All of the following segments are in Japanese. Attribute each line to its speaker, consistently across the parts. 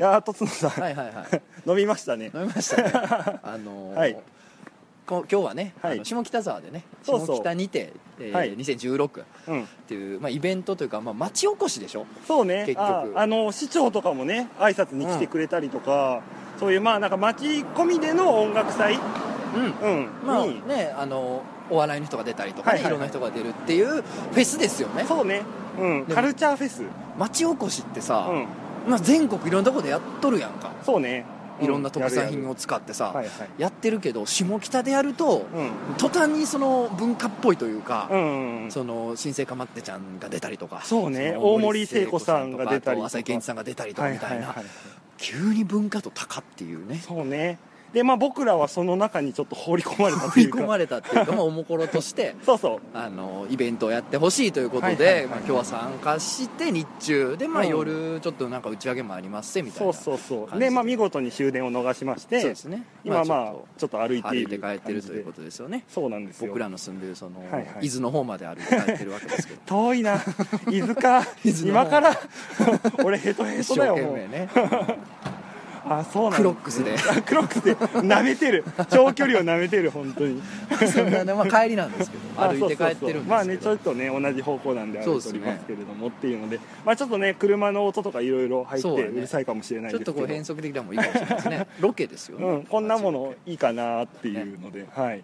Speaker 1: いやーとつのさん、
Speaker 2: はいはいはい。
Speaker 1: 飲みましたね。
Speaker 2: 飲みましたね。あのー
Speaker 1: はい。
Speaker 2: こ今日はね、
Speaker 1: はい。
Speaker 2: 下北沢でね
Speaker 1: そうそう。
Speaker 2: 下北にて、えー
Speaker 1: はい。
Speaker 2: 2016っ
Speaker 1: うん。
Speaker 2: ていう、まあ、イベントというか、まあ、町おこしでしょ？
Speaker 1: そうね。
Speaker 2: 結局。
Speaker 1: ああの市長とかもね挨拶に来てくれたりとか、そういうまあなんか町込みでの音楽祭、
Speaker 2: うん。
Speaker 1: うん。
Speaker 2: まあ
Speaker 1: に
Speaker 2: ねあのお笑いの人が出たりとか、ね
Speaker 1: はいはいはい。
Speaker 2: いろんな人が出るっていうフェスですよね。
Speaker 1: そうね、うん、カルチャーフェス、
Speaker 2: 町おこしってさ、
Speaker 1: うん、
Speaker 2: まあ、全国いろんなとこでやっとるやんか。
Speaker 1: そうね、
Speaker 2: いろんな特産品を使ってさ、
Speaker 1: や
Speaker 2: ってるけど下北でやると、
Speaker 1: はい
Speaker 2: 途端にその文化っぽいというか、その新生かまってちゃんが出たりとか
Speaker 1: そうね。大森聖子さんが出たりとか。
Speaker 2: 浅井健一さんが出たりとかみたいな、急に文化と高っていうね。
Speaker 1: そうねでまあ僕らはその中にちょっと放り込まれたというか。
Speaker 2: 込まれたっていうか、まあ、おもころとして
Speaker 1: そうそう。
Speaker 2: あのイベントをやってほしいということで、
Speaker 1: はいはいはい
Speaker 2: まあ、今日は参加して日中で、まあ、
Speaker 1: うん。
Speaker 2: 夜ちょっとなんか打ち上げもありますせみたいな
Speaker 1: そうそうそう。
Speaker 2: で。
Speaker 1: でまあ見事に終電を逃しまして
Speaker 2: そうですね。
Speaker 1: 今まあ
Speaker 2: ちょっ
Speaker 1: ちょっと歩い
Speaker 2: と
Speaker 1: ている
Speaker 2: 歩いて帰ってるということですよね。
Speaker 1: そうなんですよ。
Speaker 2: 僕らの住んでるその、
Speaker 1: はいはい。
Speaker 2: 伊豆の方まで歩いて帰ってるわけですけど。
Speaker 1: 遠いな。伊豆か。
Speaker 2: 伊豆の
Speaker 1: 今から。俺ヘトヘトだよ
Speaker 2: ね
Speaker 1: あそうなんだ。
Speaker 2: クロックスで。
Speaker 1: あクロックスで。舐めてる。長距離を舐めてる本当に。
Speaker 2: そんなね、まあ、帰りなんですけど
Speaker 1: あ
Speaker 2: 歩いて帰ってるんですけど。
Speaker 1: そうそうそうまあねちょっとね同じ方向なんで歩いておりますけれどもっていうのでまあちょっとね車の音とかいろいろ入って
Speaker 2: そう
Speaker 1: るさいかもしれない
Speaker 2: ちょっ
Speaker 1: ですけど。
Speaker 2: とこう変則的なもいいかもしれないですね ロケですよね、
Speaker 1: うん、こんなものいいかなっていうので、はい。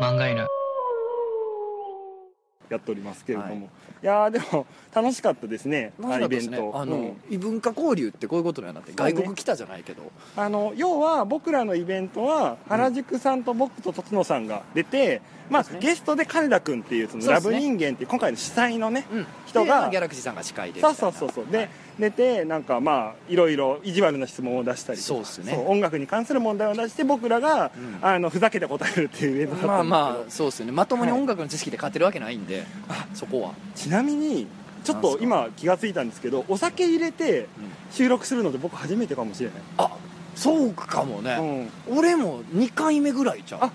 Speaker 3: 漫画犬
Speaker 1: やっておりますけれども、
Speaker 2: はい。
Speaker 1: い、やーでも楽しかったですね
Speaker 2: ね。
Speaker 1: イベント。
Speaker 2: あの、
Speaker 1: うん。
Speaker 2: 異文化交流ってこういうことにはなって外国来たじゃないけど、
Speaker 1: あの要は僕らのイベントは原宿さんと僕と辰野さんが出て、まあ
Speaker 2: そうですね。
Speaker 1: ゲストで金田君っていうそのラブ人間っていう今回の主催のね
Speaker 2: うん。
Speaker 1: 人が
Speaker 2: ギャラクシーさんが司会で
Speaker 1: そうそうそうそう。で、
Speaker 2: はい
Speaker 1: 出てなんかまあいろいろ意地悪な質問を出したりとか。
Speaker 2: そうっすね。
Speaker 1: 音楽に関する問題を出して僕らが、
Speaker 2: うん。
Speaker 1: あのふざけて答えるっていうイベントだった
Speaker 2: まあまあそうですよね。まともに音楽の知識で勝てるわけないんで、そこは、
Speaker 1: ちなみにちょっと今気がついたんですけどお酒入れて
Speaker 2: うん。
Speaker 1: 収録するので僕初めてかもしれない、
Speaker 2: あそうかもね、
Speaker 1: うん、
Speaker 2: 俺も2回目ぐらいちゃう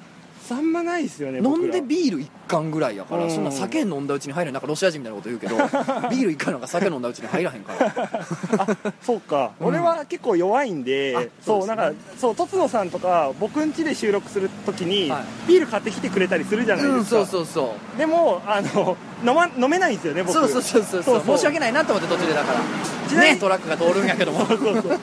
Speaker 1: ああんまないですよね
Speaker 2: 飲んでビール1缶ぐらいやから、
Speaker 1: うん。
Speaker 2: そんな酒飲んだうちに入らんなんかロシア人みたいなこと言うけど ビール1缶なんか酒飲んだうちに入らへんから。
Speaker 1: そうか、
Speaker 2: うん。
Speaker 1: 俺は結構弱いんで
Speaker 2: あ
Speaker 1: そう
Speaker 2: そう
Speaker 1: なんかそうとつのさんとか僕ん家で収録するときに、
Speaker 2: はい。
Speaker 1: ビール買ってきてくれたりするじゃないですか、
Speaker 2: うんそうそうそう。
Speaker 1: でもあの飲,、ま、飲めないんですよね僕。
Speaker 2: そうそうそうそう
Speaker 1: そう。そう
Speaker 2: 申し訳ないなと思って途中でだから。ねトラックが通るんやけども。
Speaker 1: そうそうそう。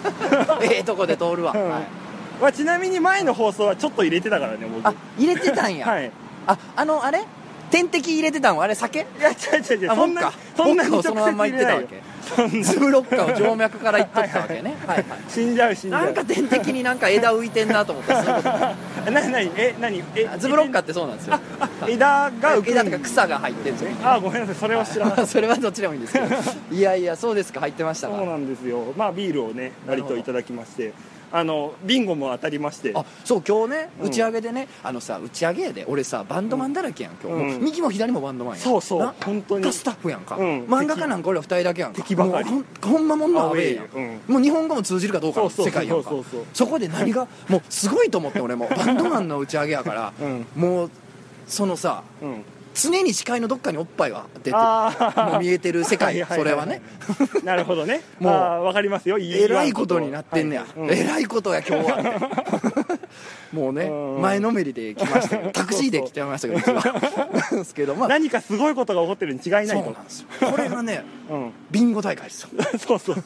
Speaker 2: ええとこで通るわ、
Speaker 1: うん。
Speaker 2: はい
Speaker 1: まあ、ちなみに前の放送はちょっと入れてたからね僕
Speaker 2: あ入れてたんや、
Speaker 1: はい。
Speaker 2: ああのあれ？点滴入れてたん？はあれ酒？
Speaker 1: いや違う違う違う。
Speaker 2: あ
Speaker 1: そんなそんなに
Speaker 2: そのまんま言ってたわけ。ズブロッカーを静脈から言っとったわけね。はいはい
Speaker 1: 死んじゃう死んじゃう。
Speaker 2: なんか点滴になんか枝浮いてんなと思った。ら そういうこと。
Speaker 1: なになに？え何？え
Speaker 2: あズブロッカーってそうなんですよ。
Speaker 1: 枝が浮くん
Speaker 2: 枝とか草が入ってるんですよ。
Speaker 1: あごめんなさいそれは知らなかっ
Speaker 2: それはどっちでもいいんですけど。いやいやそうですか。入ってました
Speaker 1: そうなんですよ。まあビールをね割といただきましてあのビンゴも当たりまして。
Speaker 2: あそう今日ね
Speaker 1: うん。
Speaker 2: 打ち上げでね、あのさ打ち上げで俺さバンドマンだらけやん今日、
Speaker 1: うん。
Speaker 2: 右も左もバンドマンやん。
Speaker 1: そうそう。
Speaker 2: な？
Speaker 1: 本当に。
Speaker 2: スタッフやんか、
Speaker 1: うん。
Speaker 2: 漫画家なんか俺ら二人だけやんか。
Speaker 1: 敵ばかり。
Speaker 2: もうほんまもんのアウェーやん。もう日本語も通じるかどうかの世界やんか。
Speaker 1: そ
Speaker 2: こで何がもうすごいと思って俺も。バンドマンの打ち上げやから、
Speaker 1: うん。
Speaker 2: もうそのさ
Speaker 1: うん
Speaker 2: 常に視界のどっかにおっぱいが出てもう見えてる世界
Speaker 1: はいはい
Speaker 2: それはね。
Speaker 1: なるほどね。
Speaker 2: もう
Speaker 1: わかりますよ。
Speaker 2: えらいことになってんねや、
Speaker 1: はい。うん。
Speaker 2: えらいことや今日は。もうね
Speaker 1: うん。
Speaker 2: 前のめりで来ました タクシーで来てましたけどですけどまあ。
Speaker 1: 何かすごいことが起こってるに違いないと。
Speaker 2: そうなんですよ。これがね
Speaker 1: うん。
Speaker 2: ビンゴ大会ですよ。
Speaker 1: そうそう。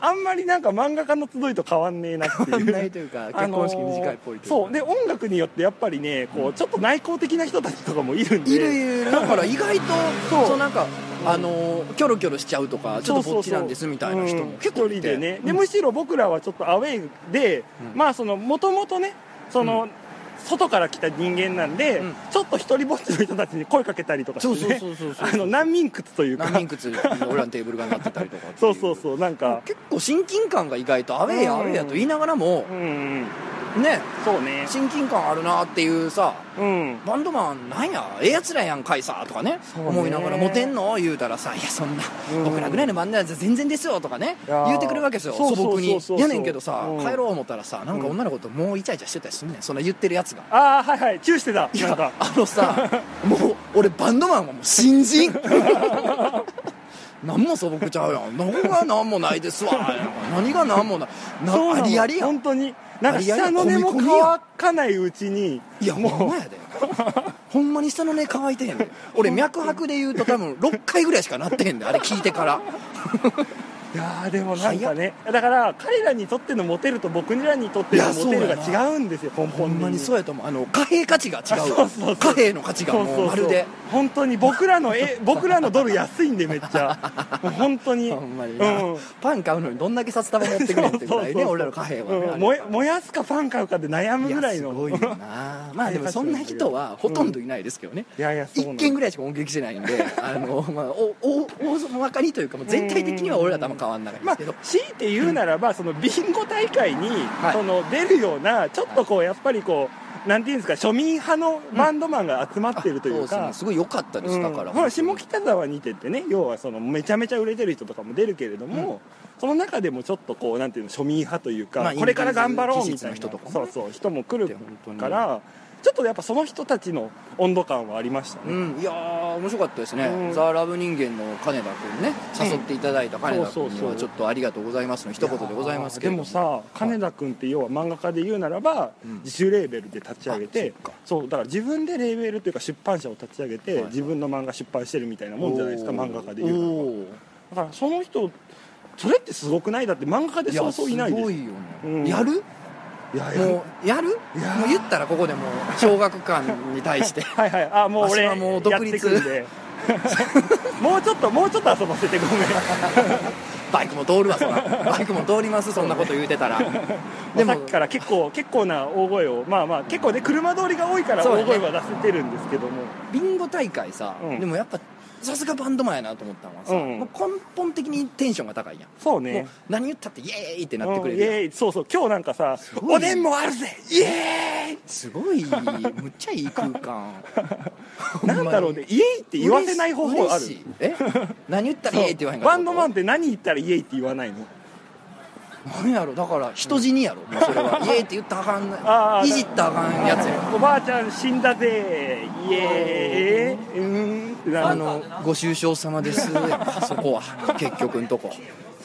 Speaker 1: あんまりなんか漫画家の集いと変わんねえなっていう。
Speaker 2: ないというか結婚式短いっぽいというか。
Speaker 1: そう。で音楽によってやっぱりねこうちょっと内向的な人たちとかもいるんで。
Speaker 2: いるいるだから意外と
Speaker 1: そう。
Speaker 2: そうなんかあのキョロキョロしちゃうとかちょっとぼっちなんですみたいな人も結構いて。
Speaker 1: ね、で
Speaker 2: うん
Speaker 1: むしろ僕らはちょっとアウェイで、
Speaker 2: うん。
Speaker 1: まあそのもともとねその、外から来た人間なんで、
Speaker 2: うん。
Speaker 1: ちょっと一人ぼっちの人たちに声かけたりとかして、ね、あの難民窟というか
Speaker 2: 何人靴俺らのテーブルがなってたりとか
Speaker 1: そうそうそうなんか
Speaker 2: 結構親近感が意外とアウェーや
Speaker 1: う。ん
Speaker 2: アウェーやと言いながらも
Speaker 1: うんうん
Speaker 2: ね。
Speaker 1: そうね。
Speaker 2: 親近感あるなっていうさ
Speaker 1: うん。
Speaker 2: バンドマンなんや？ええやつらやんかいさとかね。思いながらモテんの？言うたらさいやそんな
Speaker 1: うん。
Speaker 2: 僕らぐらいのバンドやつ全然ですよとかね。言うてくれるわけですよ。素朴に。やねんけどさ
Speaker 1: うん。
Speaker 2: 帰ろう思ったらさなんか女の子ともうイチャイチャしてたりすんねん。そんな言ってるやつが。
Speaker 1: ああはいはい。チューしてた。
Speaker 2: いやあのさ もう俺バンドマンはもう新人。何も素朴ちゃうやん。何が何もないですわ。何が何もない。なありありやん。
Speaker 1: 本当になんか下の根も乾かないうちに
Speaker 2: いやほんまやで。ほんまに下の根乾いてへんで。俺脈拍で言うと多分6回ぐらいしかなってへんであれ聞いてから
Speaker 1: いやーでもなんかねだから彼らにとってのモテると僕らにとっての
Speaker 2: いや
Speaker 1: モテるが違うんですよ根
Speaker 2: ほ
Speaker 1: 本的
Speaker 2: んまに。そうやと思う。あの貨幣価値が違う。
Speaker 1: そうそうそう。
Speaker 2: 貨幣の価値がもうまるで。
Speaker 1: 本当に僕らのえ 僕らのドル安いんでめっちゃ。本当に。
Speaker 2: ほんまに
Speaker 1: う
Speaker 2: な、
Speaker 1: ん。
Speaker 2: パン買うのにどんだけ札束持ってくれんってぐらいね俺らの貨幣はね、
Speaker 1: うん燃やすかパン買うかで悩むぐらいの。
Speaker 2: やすごいよな。まあでもそんな人はほとんどいないですけどね、
Speaker 1: いやいやそうな
Speaker 2: 一
Speaker 1: の
Speaker 2: 件ぐらいしか目撃してないんであの、まあ、おお大まかにというかもう全体的には俺らとあんま変わんなで
Speaker 1: ますあ
Speaker 2: けど、
Speaker 1: 強いて言うならばそのビンゴ大会に、
Speaker 2: はい。
Speaker 1: その出るようなちょっとこうやっぱりこうなんていうんですか庶民派のバンドマンが集まってるというか。
Speaker 2: そうですね、すごい良かったです、だから。
Speaker 1: 下北沢にてってね要はそのめちゃめちゃ売れてる人とかも出るけれども、その中でもちょっとこうなんていうの庶民派というか、
Speaker 2: まあ
Speaker 1: これから頑張ろうみたいな。
Speaker 2: 人とかも
Speaker 1: そうそう人も来るからちょっとやっぱその人たちの温度感はありましたね、
Speaker 2: うん、いやー面白かったですね、
Speaker 1: うん。
Speaker 2: ザ・ラブ人間の金田君ね。誘っていただいた金田君に
Speaker 1: そうそうそう。
Speaker 2: はちょっとありがとうございますの一言でございますけれど
Speaker 1: でもさ金田君って要は漫画家で言うならば、
Speaker 2: うん。
Speaker 1: 自主レーベルで立ち上げて
Speaker 2: あそっか。
Speaker 1: そうだから自分でレーベルというか出版社を立ち上げて、
Speaker 2: はい。
Speaker 1: 自分の漫画出版してるみたいなもんじゃないですか漫画家で言うならば。
Speaker 2: おー。
Speaker 1: だからその人それってすごくない？だって漫画家でそうそういないです。
Speaker 2: すごいよね、
Speaker 1: うん。
Speaker 2: やる？もうやる？
Speaker 1: いやー。
Speaker 2: もう言ったらここでもう小学館に対して。
Speaker 1: はいはい。あもう俺
Speaker 2: はもう独立。
Speaker 1: やってくんで。もうちょっともうちょっと遊ばせてごめん
Speaker 2: バイクも通るわそら。バイクも通りますそんなこと言うてたら。
Speaker 1: でもさっきから結構結構な大声を。まあまあ結構ね車通りが多いから大声は出せてるんですけども。
Speaker 2: ビンゴ大会さ、
Speaker 1: うん。
Speaker 2: でもやっぱさすがバンドマンやなと思ったのはさ、
Speaker 1: うん。
Speaker 2: もう根本的にテンションが高いやん。も
Speaker 1: そうね。
Speaker 2: う何言ったってイエーイってなってくれ
Speaker 1: うん
Speaker 2: るやん。
Speaker 1: イエーイ。そうそう。今日なんかさ
Speaker 2: ごい。
Speaker 1: おでんもあるぜ。イエ
Speaker 2: すごい。むっちゃいい空間。
Speaker 1: ー イなんだろうね。イエーイって言わせない方法ある。
Speaker 2: 嬉しいえ？何言ったらイエーイって言わへんか
Speaker 1: バンドマン
Speaker 2: ン
Speaker 1: って何言ったらイエーイって言わないの？
Speaker 2: 何やろ？だから人死にやろ？もうそれは。イエーイって言ったらあかん。
Speaker 1: あー
Speaker 2: いじったらあかんやつや。
Speaker 1: おばあちゃん死んだぜ。イエーイ。うーん。ってなる
Speaker 2: あのご愁傷様です。そこは。結局んとこ。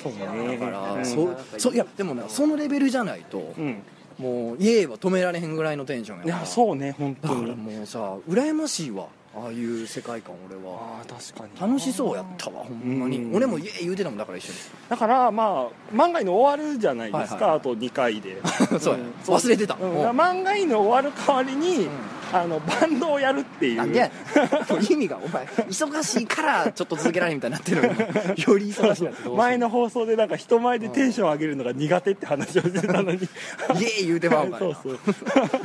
Speaker 1: そうね。
Speaker 2: だから、
Speaker 1: うん。
Speaker 2: そうそういやでもねそのレベルじゃないと、
Speaker 1: うん。
Speaker 2: もうイエーイは止められへんぐらいのテンションや
Speaker 1: い
Speaker 2: から。
Speaker 1: やそうね本
Speaker 2: だからもうさ羨ましいわああいう世界観俺は。
Speaker 1: ああ確かに
Speaker 2: 楽しそうやったわほんまに。
Speaker 1: うん。
Speaker 2: 俺もイエーイ言うてたもんだから一緒に。
Speaker 1: だからまあ漫画犬終わるじゃないですか、
Speaker 2: はいはい。
Speaker 1: あと2回で。
Speaker 2: そうや。
Speaker 1: ん。
Speaker 2: 忘れてた。
Speaker 1: 漫画犬終わる代わりに、あのバンドをやるっていう。
Speaker 2: なんでやねん。もう意味がお前忙しいからちょっと続けられへんみたいになってるのに。より忙しいなってどうす
Speaker 1: 前の放送でなんか人前でテンション上げるのが苦手って話をしてたのに。
Speaker 2: イエーイ言うてまうから
Speaker 1: そうそう。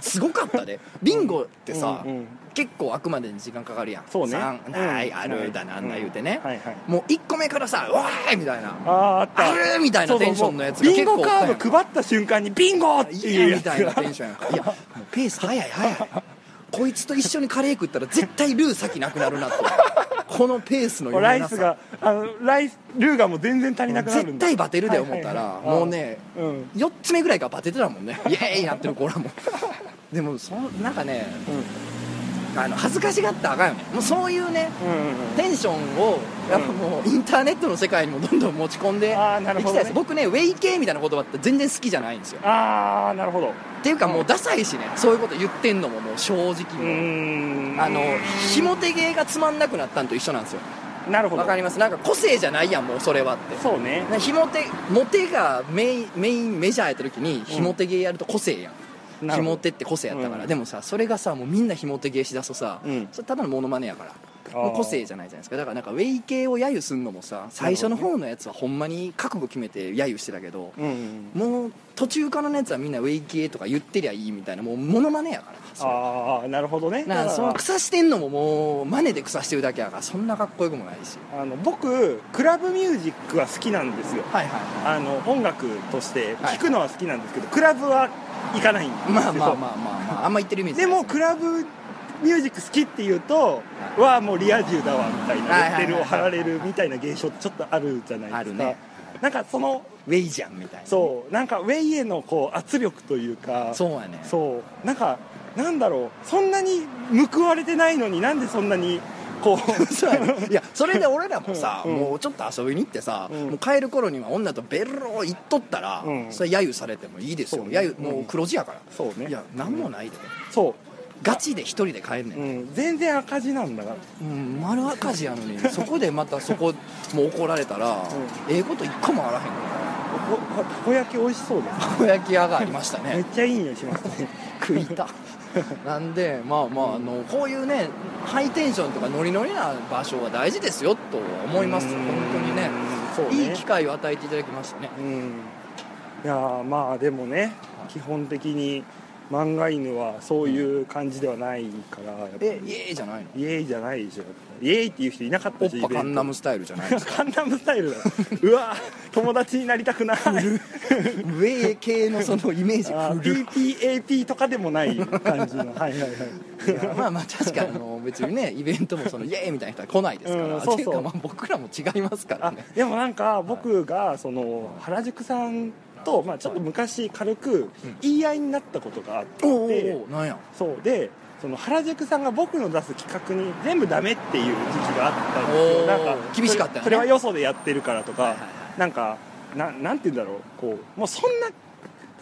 Speaker 2: すごかったで。ビンゴってさ、
Speaker 1: うんうん。
Speaker 2: 結構あくまでに時間かかるやん。
Speaker 1: そうね。
Speaker 2: 三
Speaker 1: うん
Speaker 2: ないあるだなんだ言うてね、
Speaker 1: はいはい。
Speaker 2: もう1個目からさ「わーい!」みたいな。
Speaker 1: あああった。
Speaker 2: あるみたいなテンションのやつが結構
Speaker 1: ビンゴカード配った瞬間にビンゴって
Speaker 2: い
Speaker 1: いう
Speaker 2: みたいなテンションやん。かいやもうペース早い早いこいつと一緒にカレー食ったら絶対ルー先なくなるなって。このペースの
Speaker 1: ライスがあのライスルーがもう全然足りなくなる
Speaker 2: 絶対バテるで思ったら、
Speaker 1: はい。はいはい。
Speaker 2: もうね
Speaker 1: うん。
Speaker 2: 4つ目ぐらいからバテてたもんね。イエーイなってる子らも。でもそなんかねあの恥ずかしがったらあかんよね。もうそういうね
Speaker 1: うんうんうん。
Speaker 2: テンションをやっぱもうインターネットの世界にもどんどん持ち込んでいきたいです。僕ねウェイ系みたいな言葉って全然好きじゃないんですよ。
Speaker 1: ああなるほど。
Speaker 2: っていうかもうダサいしねそういうこと言ってんのももう正直
Speaker 1: う。ーん。
Speaker 2: あのひも手芸がつまんなくなったんと一緒なんですよ。
Speaker 1: なるほど。
Speaker 2: わかります？なんか個性じゃないやんもうそれはって。
Speaker 1: そうね。
Speaker 2: なひも手モテがメインメインメジャーやった時にひも手芸やると個性やん、
Speaker 1: なる
Speaker 2: ひも手って個性やったから、
Speaker 1: うん。
Speaker 2: でもさそれがさもうみんなひも手芸しだすとさ、
Speaker 1: うん。
Speaker 2: それただのモノマネやから。もう個性じゃないじゃないですか。だからなんかウェイ系を揶揄すんのもさ最初の方のやつはほんまに覚悟決めて揶揄してたけど、
Speaker 1: うんうん
Speaker 2: もう途中からのやつはみんなウェイ系とか言ってりゃいいみたいなもうモノマネやから
Speaker 1: ああなるほどね。
Speaker 2: なその草してんのももう真似で草してるだけやからそんなかっこよくもないし
Speaker 1: あの僕クラブミュージックは好きなんですよ。
Speaker 2: はいはいは
Speaker 1: あの音楽として
Speaker 2: はい。
Speaker 1: 聴くのは好きなんですけど、クラブは行かないんですよ
Speaker 2: まあまあまあまあまああんま言ってるイメージ
Speaker 1: でもクラブミュージック好きっていうとはもうリア充だわみたいなレッテルを貼られるみたいな現象ってちょっとあるじゃないですか
Speaker 2: あるね
Speaker 1: なんかその
Speaker 2: ウェイじゃんみたいな
Speaker 1: そうなんかウェイへのこう圧力というか
Speaker 2: そうやね
Speaker 1: そうなんかなんだろうそんなに報われてないのになんでそんなにこう。
Speaker 2: いやそれで俺らもさ、
Speaker 1: うん。
Speaker 2: もうちょっと遊びに行ってさ、
Speaker 1: うん。
Speaker 2: もう帰る頃には女とベロ行っとったら、
Speaker 1: うん。
Speaker 2: それ揶揄されてもいいですよ。
Speaker 1: ね。
Speaker 2: 揶揄もう黒字やから、
Speaker 1: そうね。
Speaker 2: いや何もないで、
Speaker 1: そ
Speaker 2: ガチで一人で帰んね
Speaker 1: う、
Speaker 2: ん、
Speaker 1: うん、全然赤字なんだから。
Speaker 2: うん、丸赤字やのにそこでまたそこもう怒られたら、ええこと一個もあらへんから。
Speaker 1: おたこ焼き美味しそうです
Speaker 2: たこ焼き屋がありました
Speaker 1: めっ
Speaker 2: ね
Speaker 1: ちゃいい匂いしますね。
Speaker 2: 食いた なんでまあまああのこういうねハイテンションとかノリノリな場所は大事ですよと思います。
Speaker 1: うん。
Speaker 2: 本当にね。
Speaker 1: ね。
Speaker 2: いい機会を与えていただきましたね。
Speaker 1: うん。いやーまあでもね基本的に漫画犬はそういう感じではないからやっぱ
Speaker 2: えイエーイじゃないの？
Speaker 1: イエーイじゃないでしょ。イエーイっていう人いなかったしイベント
Speaker 2: カンナムスタイルじゃないですか？
Speaker 1: カンナムスタイルだ。うわ友達になりたくない。
Speaker 2: 上系のそのイメージ。
Speaker 1: あ
Speaker 2: 古い。
Speaker 1: PPAP とかでもない感じの。はいはいはい。
Speaker 2: まあまあ確かにあの別にねイベントもそのイエーイみたいな人は来ないですから、
Speaker 1: うんそうそう。
Speaker 2: っていうかまあ僕らも違いますから
Speaker 1: あ
Speaker 2: ね
Speaker 1: でもなんか僕がその原宿さんと、まあ、ちょっと昔軽く言い合いになったことがあって、
Speaker 2: おおなんや。
Speaker 1: そう。でその原宿さんが僕の出す企画に全部ダメっていう時期があったんですよ。なんか
Speaker 2: 厳しかったよね。
Speaker 1: それはよそでやってるからとか、
Speaker 2: はいはいはい。
Speaker 1: なんかななんて言うんだろう。こうもうそんな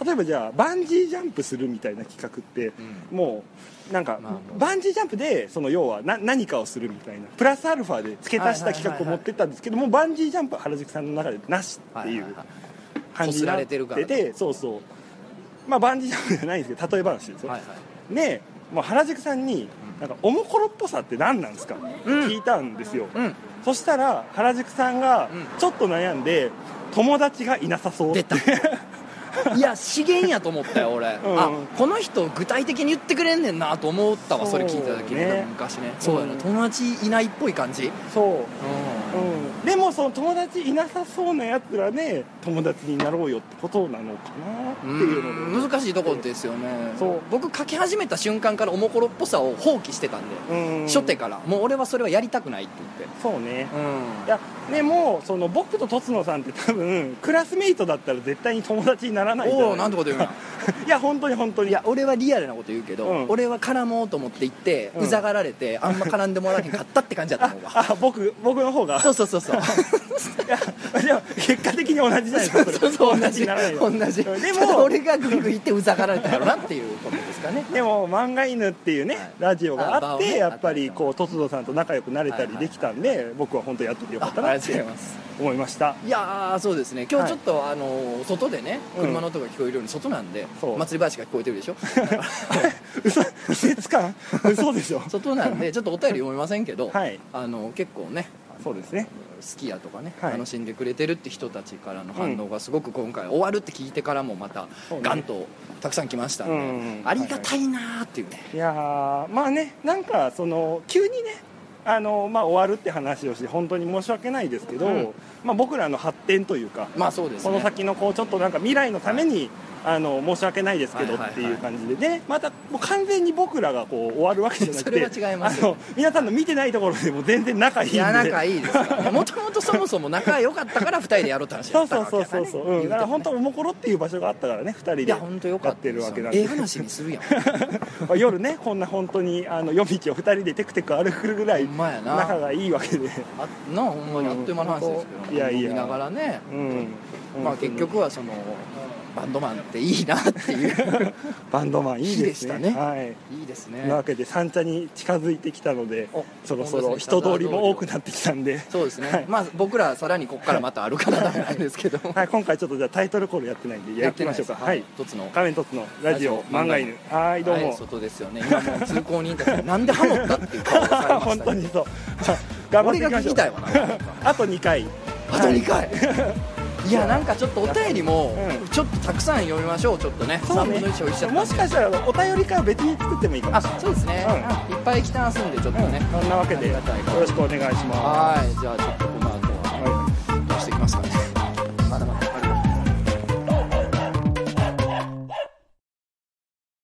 Speaker 1: 例えばじゃあバンジージャンプするみたいな企画って、もうなんか、
Speaker 2: まあまあ。
Speaker 1: バンジージャンプでその要はな何かをするみたいなプラスアルファで付け足した企画を持ってったんですけどもバンジージャンプは原宿さんの中でなしっていう。
Speaker 2: はいはいはい
Speaker 1: 感じになって
Speaker 2: てるから
Speaker 1: てそうそう。まあバンジージャンプじゃないんですけど例え話ですよ、
Speaker 2: はいはい。
Speaker 1: でもう原宿さんに「なんかおもころっぽさって何なんですか?」って聞いたんですよ、
Speaker 2: うん。
Speaker 1: そしたら原宿さんが
Speaker 2: うん。
Speaker 1: ちょっと悩んで友達がいなさそう
Speaker 2: 出た。いや資源やと思ったよ俺、
Speaker 1: ん。
Speaker 2: あこの人具体的に言ってくれんねんなと思ったわそれ聞いた時。に、昔ね。そうやな、
Speaker 1: うん。
Speaker 2: 友達いないっぽい感じ。
Speaker 1: そう、
Speaker 2: う
Speaker 1: うん、でもその友達いなさそうなやつらで友達になろうよってことなのかなっていうので。
Speaker 2: ん。難しいところですよね。
Speaker 1: そう。
Speaker 2: 僕書き始めた瞬間からおもころっぽさを放棄してたんで、
Speaker 1: うん。
Speaker 2: 初手から。もう俺はそれはやりたくないって言って。
Speaker 1: そうね。
Speaker 2: うん。
Speaker 1: いやでもその僕ととつのさんって多分クラスメイトだったら絶対に友達にならないじゃない
Speaker 2: おおなんてこと言うな
Speaker 1: いや本当に本当に。
Speaker 2: いや俺はリアルなこと言うけど、
Speaker 1: うん。
Speaker 2: 俺は絡もうと思って行って、
Speaker 1: う
Speaker 2: うんざがられてあんま絡んでもらえへんかったって感じだった
Speaker 1: あ
Speaker 2: もんわ
Speaker 1: あ僕僕の方が？
Speaker 2: そうそうそうそう。
Speaker 1: いやでも結果的に同じじゃないですかそ
Speaker 2: うそう同じ同じ。
Speaker 1: でも
Speaker 2: 俺がグイグイ行ってうざがられたやろなっていうことですかね。
Speaker 1: でも漫画犬っていうね、
Speaker 2: はい。
Speaker 1: ラジオがあって
Speaker 2: ね
Speaker 1: やっぱりこうとつのさんと仲良くなれたりできたんで、僕は本当やっててよかったなって思いました。
Speaker 2: いやーそうですね。今日ちょっと、あの外でね
Speaker 1: うん。
Speaker 2: 車の音が聞こえるように外なんで、祭り林が聞こえてるでしょ？
Speaker 1: 嘘。季節感嘘でしょ。
Speaker 2: 外なんでちょっとお便り読めませんけど、
Speaker 1: はい。
Speaker 2: あの結構ね
Speaker 1: そうですね。
Speaker 2: 好きやとかね、
Speaker 1: はい。
Speaker 2: 楽しんでくれてるって人たちからの反応がすごく今回終わるって聞いてからもまたガンとたくさん来ましたんで、
Speaker 1: うん。うん
Speaker 2: ありがたいなーっていうね、
Speaker 1: いやーまあねなんかその急にねあのまあ、終わるって話をして本当に申し訳ないですけど、
Speaker 2: うん。
Speaker 1: まあ、僕らの発展というか、
Speaker 2: まあそうですね。
Speaker 1: この先のこうちょっとなんか未来のために、あの申し訳ないですけど
Speaker 2: はいはいはい。
Speaker 1: っていう感じで、でまたもう完全に僕らがこう終わるわけじゃなくて
Speaker 2: それは違います
Speaker 1: あの皆さんの見てないところでも全然仲いいんで。
Speaker 2: いや仲いいですもともとそもそも仲良かったから2人でやろうって話
Speaker 1: そう
Speaker 2: だった
Speaker 1: そうそう
Speaker 2: わけやからね。
Speaker 1: そうそう、うん、だから本当おもころっていう場所があったからね2人で
Speaker 2: や本当よか
Speaker 1: やってるわけなんで。
Speaker 2: よええ話にするやん。
Speaker 1: まあ夜ねこんな本当にあの夜道を2人でテクテク歩くぐらい
Speaker 2: ほんまやな。
Speaker 1: 仲がいいわけで。
Speaker 2: あなあほんまにあっという間の話ですけど、
Speaker 1: いやいや。
Speaker 2: 飲みながらね、
Speaker 1: うん
Speaker 2: まあ結局はそのバンドマンっていいなっていう。
Speaker 1: バンドマンいいですね。
Speaker 2: 日でした
Speaker 1: はい。
Speaker 2: いいですね。
Speaker 1: わけで三茶に近づいてきたので
Speaker 2: お
Speaker 1: そろそろ人通りも多くなってきたんで。
Speaker 2: そうですね、
Speaker 1: はい。
Speaker 2: まあ僕らさらにここからまた歩かなダメなんですけど。
Speaker 1: はい、今回ちょっとじゃあタイトルコールやってないんでやってみましょうか。はい。
Speaker 2: 一つの。
Speaker 1: 画面一つのラジオ漫画犬。はいどうも、
Speaker 2: はい、外ですよね。今もう通行人たちなんでハモったっていう顔をされました、ね、
Speaker 1: 本当にそう。頑張っていきましょう。
Speaker 2: 俺が聞きたいわな
Speaker 1: あと2回。
Speaker 2: あと2回いやなんかちょっとお便りも
Speaker 1: うん。
Speaker 2: ちょっとたくさん読みましょうちょっとね
Speaker 1: そうね。
Speaker 2: 3分の1消費しちゃった
Speaker 1: もしかしたらお便り会は別に作ってもいいかも。
Speaker 2: あ
Speaker 1: しれない
Speaker 2: そうですね、
Speaker 1: うん。
Speaker 2: いっぱい来てますんでちょっとね、
Speaker 1: そんなわけでよろしくお願いします。
Speaker 2: はいじゃあちょっと